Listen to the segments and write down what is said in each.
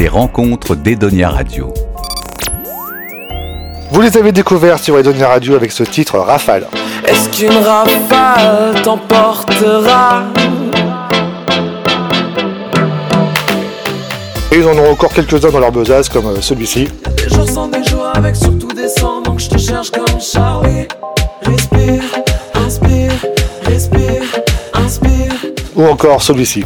les rencontres d'Edonia Radio. Vous les avez découverts sur Edonia Radio avec ce titre Rafale. Est-ce qu'une rafale t'emportera? Et ils en auront encore quelques-uns dans leur besace comme euh, celui-ci. Des jours sans des jours avec surtout des sangs Donc je te cherche comme Charlie Respire, inspire, respire, inspire Ou encore celui-ci.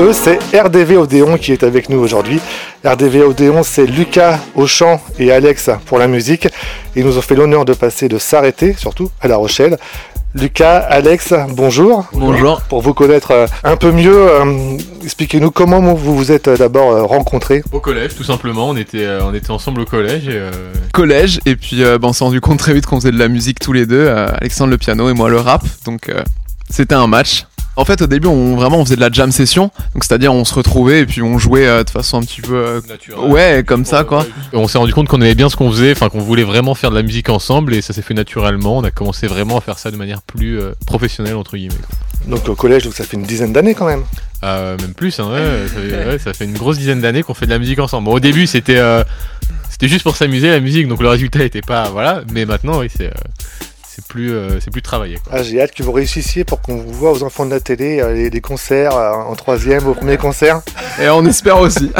Eux, c'est RDV Odéon qui est avec nous aujourd'hui. RDV Odéon, c'est Lucas au chant et Alex pour la musique. Ils nous ont fait l'honneur de passer de s'arrêter, surtout à La Rochelle. Lucas, Alex, bonjour. Bonjour. Pour vous connaître euh, un peu mieux, euh, expliquez-nous comment vous vous êtes euh, d'abord rencontrés. Au collège, tout simplement. On était, on était ensemble au collège et euh, Collège, et puis euh, bah, on s'est rendu compte très vite qu'on faisait de la musique tous les deux, euh, Alexandre le piano et moi le rap, donc euh, c'était un match. En fait, au début, on vraiment on faisait de la jam session, donc c'est-à-dire on se retrouvait et puis on jouait euh, de façon un petit peu euh, naturel. ouais comme ça quoi. On s'est rendu compte qu'on aimait bien ce qu'on faisait, enfin qu'on voulait vraiment faire de la musique ensemble et ça s'est fait naturellement. On a commencé vraiment à faire ça de manière plus euh, professionnelle entre guillemets. quoi. Donc au collège, donc ça fait une dizaine d'années quand même. Euh, même plus, hein, ouais, ça, fait, ouais, ça fait une grosse dizaine d'années qu'on fait de la musique ensemble. Bon, au début, c'était euh, c'était juste pour s'amuser la musique, donc le résultat était pas voilà. Mais maintenant, oui, c'est euh, c'est plus euh, c'est plus travaillé. Quoi. Ah, J'ai hâte que vous réussissiez pour qu'on vous voit aux enfants de la télé, euh, les, les concerts euh, en troisième, au premier concert. Et on espère aussi.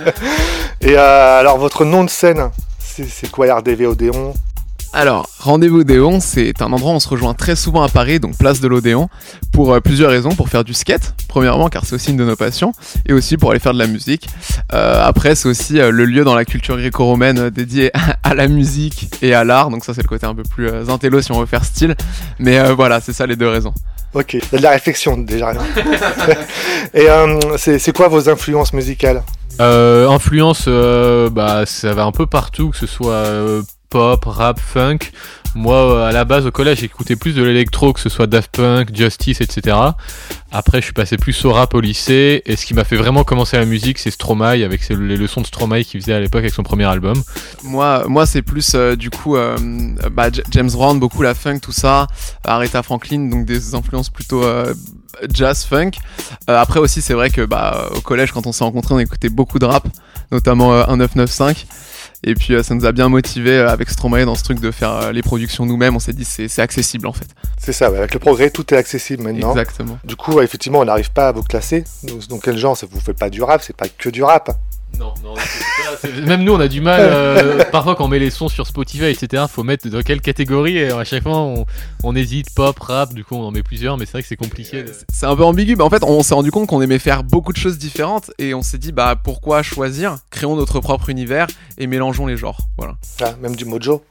Et alors votre nom de scène, c'est c'est quoi RDV Odéon Alors, Rendez-vous Odéon, c'est un endroit où on se rejoint très souvent à Paris, donc place de l'Odéon, pour euh, plusieurs raisons. Pour faire du skate, premièrement, car c'est aussi une de nos passions, et aussi pour aller faire de la musique. Euh, après, c'est aussi euh, le lieu dans la culture gréco-romaine euh, dédié à la musique et à l'art, donc ça, c'est le côté un peu plus euh, intello si on veut faire style. Mais euh, voilà, c'est ça les deux raisons. Ok, il y a de la réflexion déjà. Et euh, c'est c'est quoi vos influences musicales? Euh, influence, euh, bah, ça va un peu partout, que ce soit euh, pop, rap, funk. Moi, euh, à la base, au collège, j'écoutais plus de l'électro, que ce soit Daft Punk, Justice, etc. Après, je suis passé plus au rap au lycée, et ce qui m'a fait vraiment commencer la musique, c'est Stromae, avec les leçons de Stromae qu'il faisait à l'époque avec son premier album. Moi, moi c'est plus euh, du coup euh, bah, James Brown, beaucoup la funk, tout ça, Aretha Franklin, donc des influences plutôt jazz funk. Après aussi, c'est vrai que bah, au collège, quand on s'est rencontrés, on écoutait beaucoup de rap, notamment euh, 1995. Et puis euh, ça nous a bien motivé euh, avec Stromae dans ce truc de faire euh, les productions nous-mêmes. On s'est dit c'est accessible en fait. C'est ça, avec le progrès, tout est accessible maintenant. Exactement. Du coup, effectivement, on n'arrive pas à vous classer. Donc, donc quel genre? C'est- Vous faites pas du rap, c'est pas que du rap. Non, non, même nous on a du mal. euh, parfois quand on met les sons sur Spotify, etc., faut mettre dans quelle catégorie et à chaque fois on, on hésite pop, rap, du coup on en met plusieurs, mais c'est vrai que c'est compliqué. de- C'est un peu ambigu, mais en fait, on s'est rendu compte qu'on aimait faire beaucoup de choses différentes et on s'est dit, bah pourquoi choisir? Créons notre propre univers et mélangeons les genres. Voilà. Ah, même du mojo.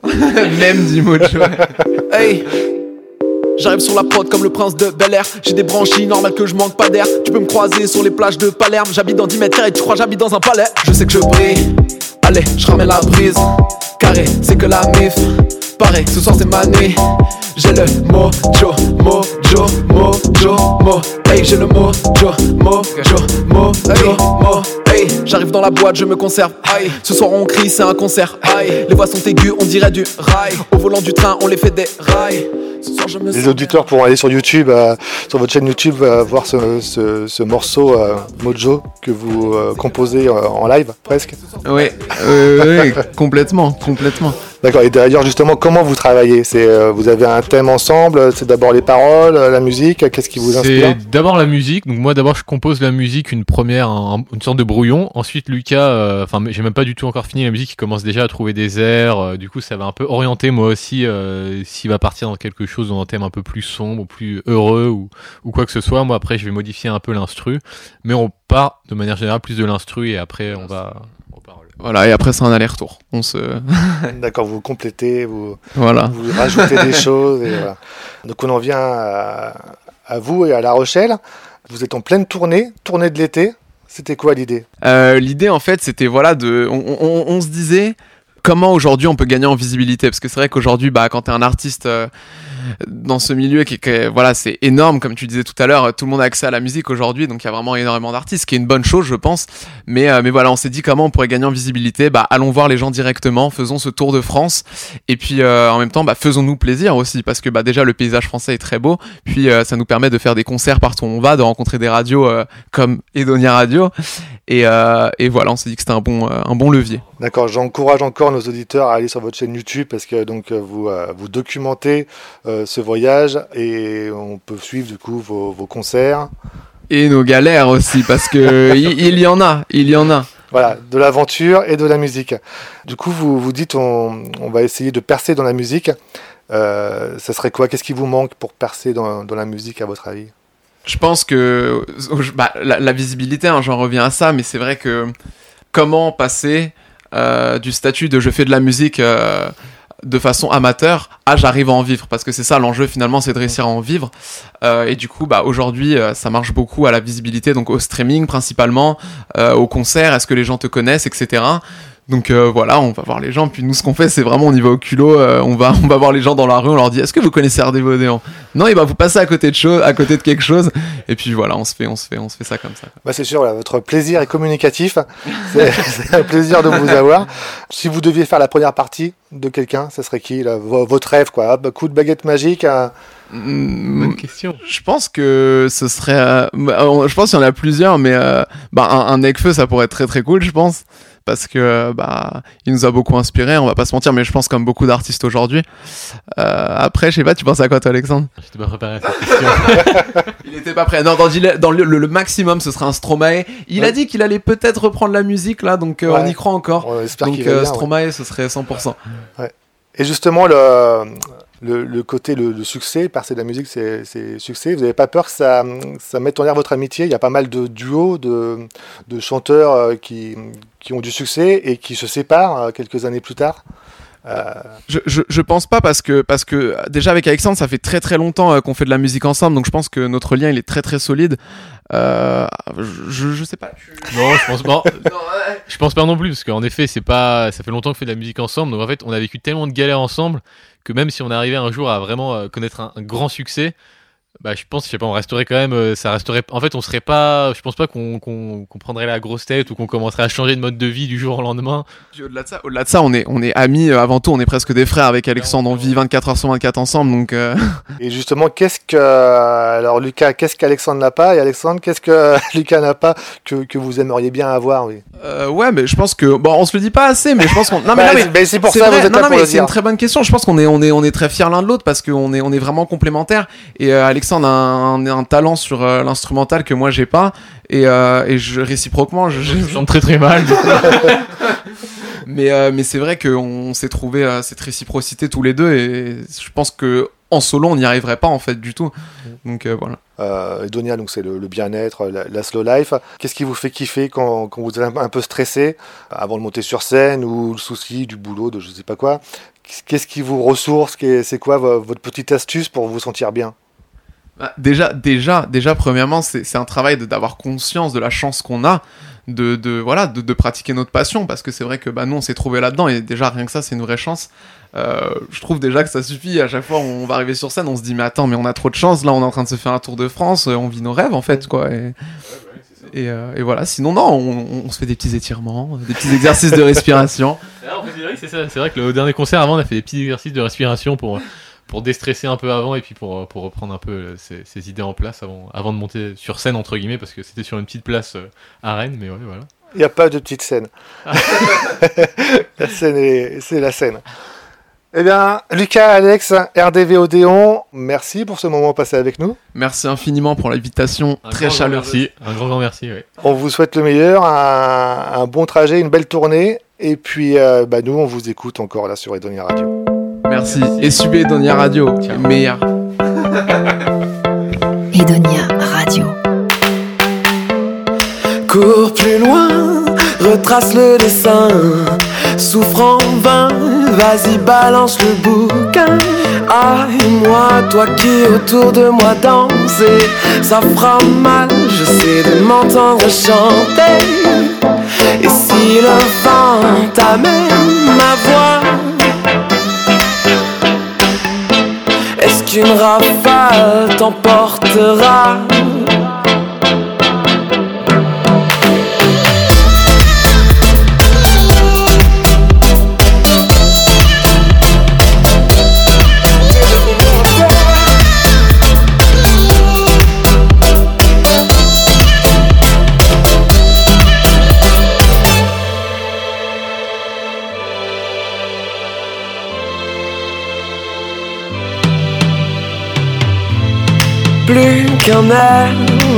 Même du mojo. Hey J'arrive sur la prod comme le prince de Bel Air. J'ai des branchies, normal que je manque pas d'air. Tu peux me croiser sur les plages de Palerme. J'habite dans 10 mètres carrés, tu crois j'habite dans un palais? Je sais que je brille. Allez, je ramène la brise. Carré, c'est que la mif. Pareil, ce soir c'est ma nuit. J'ai le mojo, mojo, mojo, mo. Hey, j'ai le mojo, mojo, mojo, mo. Hey, j'arrive dans la boîte, je me conserve. Aïe, ce soir on crie, c'est un concert. Aïe, les voix sont aiguës, on dirait du rail. Au volant du train, on les fait des rails. Les auditeurs pourront aller sur YouTube, euh, sur votre chaîne YouTube, euh, voir ce, ce- ce morceau euh, mojo que vous euh, composez euh, en live presque. Oui, euh, oui, complètement, complètement. D'accord. Et d'ailleurs, justement, comment vous travaillez? C'est euh, vous avez un thème ensemble. C'est d'abord les paroles, euh, la musique. Qu'est-ce qui vous inspire? C'est d'abord la musique. Donc moi d'abord je compose la musique, une première, un- une sorte de brouillon. Ensuite Lucas, euh, enfin j'ai même pas du tout encore fini la musique, il commence déjà à trouver des airs. euh, du coup ça va un peu orienter moi aussi euh, s'il va partir dans quelque chose, dans un thème un peu plus sombre, plus heureux ou, ou quoi que ce soit. Moi après je vais modifier un peu l'instru, mais on part de manière générale plus de l'instru et après on va. Voilà, et après c'est un aller-retour. On se. D'accord. Vous complétez, vous, Voilà. vous rajoutez des choses. Et voilà. Donc on en vient à, à vous et à La Rochelle. Vous êtes en pleine tournée, tournée de l'été. C'était quoi l'idée? Euh, L'idée en fait c'était voilà de. On, on- on se disait comment aujourd'hui on peut gagner en visibilité parce que c'est vrai qu'aujourd'hui bah quand t'es un artiste. euh, dans ce milieu qui que, voilà c'est énorme comme tu disais tout à l'heure tout le monde a accès à la musique aujourd'hui donc il y a vraiment énormément d'artistes ce qui est une bonne chose je pense. Mais euh, mais voilà on s'est dit comment on pourrait gagner en visibilité. Bah allons voir les gens directement faisons ce tour de France. Et puis euh, en même temps bah faisons-nous plaisir aussi parce que bah déjà le paysage français est très beau. Puis euh, ça nous permet de faire des concerts partout où on va de rencontrer des radios euh, comme Edonia Radio. Et, euh, et voilà on s'est dit que c'était un bon euh, un bon levier D'accord, j'encourage encore nos auditeurs à aller sur votre chaîne YouTube parce que donc euh, vous, euh, vous documentez euh, ce voyage et on peut suivre du coup vos, vos concerts. et nos galères aussi parce que il, il y en a il y en a Voilà, de l'aventure et de la musique. Du coup, vous vous dites on, on va essayer de percer dans la musique. Euh, ça serait quoi? Qu'est-ce qui vous manque pour percer dans, dans la musique à votre avis? Je pense que bah, la, la visibilité, hein, j'en reviens à ça, mais c'est vrai que comment passer euh, du statut de je fais de la musique euh, de façon amateur à j'arrive à en vivre. Parce que c'est ça l'enjeu finalement c'est de réussir à en vivre. Euh, et du coup bah aujourd'hui ça marche beaucoup à la visibilité donc au streaming principalement au concert est-ce que les gens te connaissent etc donc euh, voilà, on va voir les gens. Puis nous, ce qu'on fait, c'est vraiment on y va au culot. euh, on va, on va voir les gens dans la rue. On leur dit Est-ce que vous connaissez Odéon Non, et bah vous passez à côté de chose, à côté de quelque chose. Et puis voilà, on se fait, on se fait, on se fait ça comme ça. bah, C'est sûr, votre plaisir est communicatif. C'est c'est un plaisir de vous avoir. Si vous deviez faire la première partie de quelqu'un, ça serait qui là, Votre rêve, quoi? Coup de baguette magique. un- Mm, Bonne question. Je pense que ce serait. euh, bah, je pense qu'il y en a plusieurs, mais euh, bah, un, un Necfeu, ça pourrait être très très cool, je pense. Parce que euh, bah, il nous a beaucoup inspiré, on va pas se mentir, mais je pense comme beaucoup d'artistes aujourd'hui. Euh, après, je sais pas, tu penses à quoi toi, Alexandre? J'étais pas préparé à cette question. Il était pas prêt. Non, dans, le- dans le, le- le maximum, ce serait un Stromae. Il a dit qu'il allait peut-être reprendre la musique là, donc euh, Ouais. on y croit encore. On espère Donc euh, ouais. Stromae, ce serait 100%. Et justement, le, le, côté, le, succès, percer de la musique, c'est c'est succès. Vous n'avez pas peur que ça, ça mette en l'air votre amitié? Il y a pas mal de duos, de, de chanteurs euh, qui, qui ont du succès et qui se séparent euh, quelques années plus tard? Euh, Je, je, je pense pas parce que parce que déjà avec Alexandre ça fait très très longtemps euh, qu'on fait de la musique ensemble donc je pense que notre lien il est très très solide. Euh, je, je sais pas. non, je pense pas. Je pense pas non plus parce qu'en effet, c'est pas. Ça fait longtemps qu'on fait de la musique ensemble, donc en fait, on a vécu tellement de galères ensemble que même si on arrivait un jour à vraiment euh, connaître un, un grand succès, bah je pense, je sais pas, on resterait quand même. euh, ça resterait. En fait, on serait pas. Je pense pas qu'on qu'on qu'on prendrait la grosse tête ou qu'on commencerait à changer de mode de vie du jour au lendemain. Au-delà de ça, au-delà de ça, on est on est amis euh, avant tout, on est presque des frères avec Alexandre, on vit 24 heures sur 24 ensemble donc. euh, et justement, qu'est-ce que. Alors, Lucas, qu'est-ce qu'Alexandre n'a pas? Et Alexandre, qu'est-ce que Lucas n'a pas que, que vous aimeriez bien avoir oui? Euh, ouais, mais je pense que bon, on se le dit pas assez, mais je pense qu'on. Non, mais, Bah, mais c'est- mais c'est pour c'est ça vrai, vous êtes non, là non, pour mais c'est une très bonne question. Je pense qu'on est on est on est très fiers l'un de l'autre parce qu'on est on est vraiment complémentaires. Et euh, Alexandre a un, un talent sur euh, l'instrumental que moi j'ai pas. Et, euh, et je réciproquement, je, je- Je chante très très mal. mais euh, mais c'est vrai qu'on s'est trouvé euh, cette réciprocité tous les deux et je pense que en solo on n'y arriverait pas en fait du tout. Donc euh, voilà. Euh, Edonia, donc c'est le, le bien-être, la, la slow life. Qu'est-ce qui vous fait kiffer quand, quand vous êtes un, un peu stressé avant de monter sur scène ou le souci du boulot, de je sais pas quoi? Qu'est-ce qui vous ressource? C'est quoi vo- votre petite astuce pour vous sentir bien? Bah, déjà, déjà, déjà, premièrement, c'est un travail d'avoir conscience de la chance qu'on a de, voilà de, pratiquer notre passion parce que c'est vrai que bah nous on s'est trouvé là-dedans et déjà rien que ça c'est une vraie chance. Euh, je trouve déjà que ça suffit. À chaque fois on va arriver sur scène, on se dit mais attends mais on a trop de chance là, on est en train de se faire un tour de France, euh, on vit nos rêves en fait quoi. Et, euh, voilà. Sinon non, on, se fait des petits étirements, des petits exercices de respiration. C'est vrai que le dernier concert avant, on a fait des petits exercices de respiration pour pour déstresser un peu avant et puis pour pour reprendre un peu euh, ses, ses idées en place avant avant de monter sur scène entre guillemets parce que c'était sur une petite place euh, à Rennes. Mais ouais, voilà. Il n'y a pas de petite scène. la scène est- c'est la scène. Eh bien, Lucas, Alex, RDV Odéon, merci pour ce moment passé avec nous. Merci infiniment pour l'invitation très chaleureuse. merci. Un grand grand merci. On vous souhaite le meilleur, un, un bon trajet, une belle tournée. Et puis, euh, bah, nous, on vous écoute encore là sur Edonia Radio. Merci. Et subez Donia Radio, Ciao. meilleur. Edonia Radio. Cours plus loin, retrace le dessin. Souffre en vain, vas-y balance le bouquin. Ah, et moi, toi qui autour de moi danser, ça fera mal, je sais de m'entendre chanter. Et si le vent t'amène ma voix, qu'une rafale t'emportera air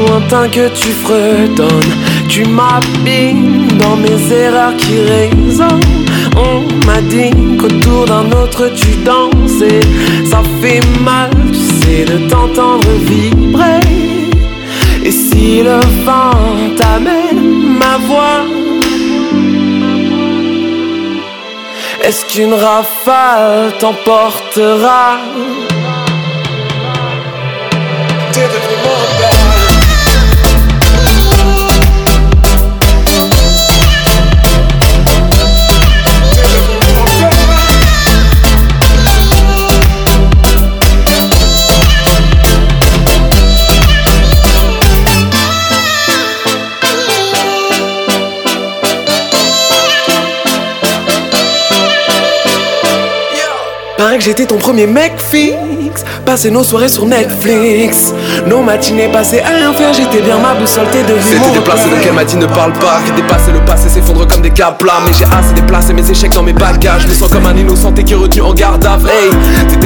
lointain que tu fredonnes. Tu m'abîmes dans mes erreurs qui résonnent. On m'a dit qu'autour d'un autre tu dansais. Ça fait mal, tu sais, de t'entendre vibrer. Et si le vent t'amène ma voix, est-ce qu'une rafale t'emportera? Que j'étais ton premier mec fixe. Passer nos soirées sur Netflix. Nos matinées passées à rien faire, j'étais bien ma boussole, t'es devenu C'était déplacé donc elle m'a dit ne parle pas. Que dépasser le passé s'effondre comme des câbles plats Mais j'ai assez déplacé mes échecs dans mes bagages. Je me sens comme un innocenté qui est retenu en garde à Hey,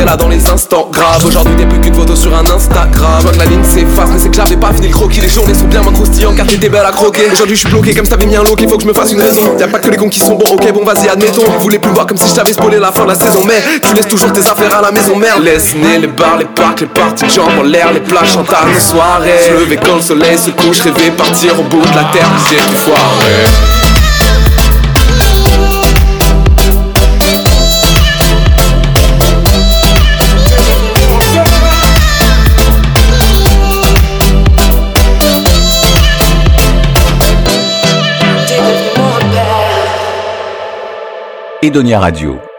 là dans les instants graves. Aujourd'hui t'es plus qu'une photo sur un Instagram. Je que la ligne s'efface mais c'est que j'avais pas fini le croquis Les journées sont bien moins croustillantes car t'étais belle à croquer. Aujourd'hui je suis bloqué comme si t'avais mis un loquet Faut que je me fasse une raison. Y'a pas que les cons qui sont bons. Ok bon vas-y admettons. Ils voulaient plus voir comme si je t'avais spoilé la fin de la saison. Mais tu laisses toujours tes affaires à la maison. Merde. Laisse nez les bars, les parcs, les parties de jambes en l'air Les plages en tard, nos soirées Se lever quand le soleil se couche Rêver partir au bout de la terre J'ai tout foiré Edonia Radio.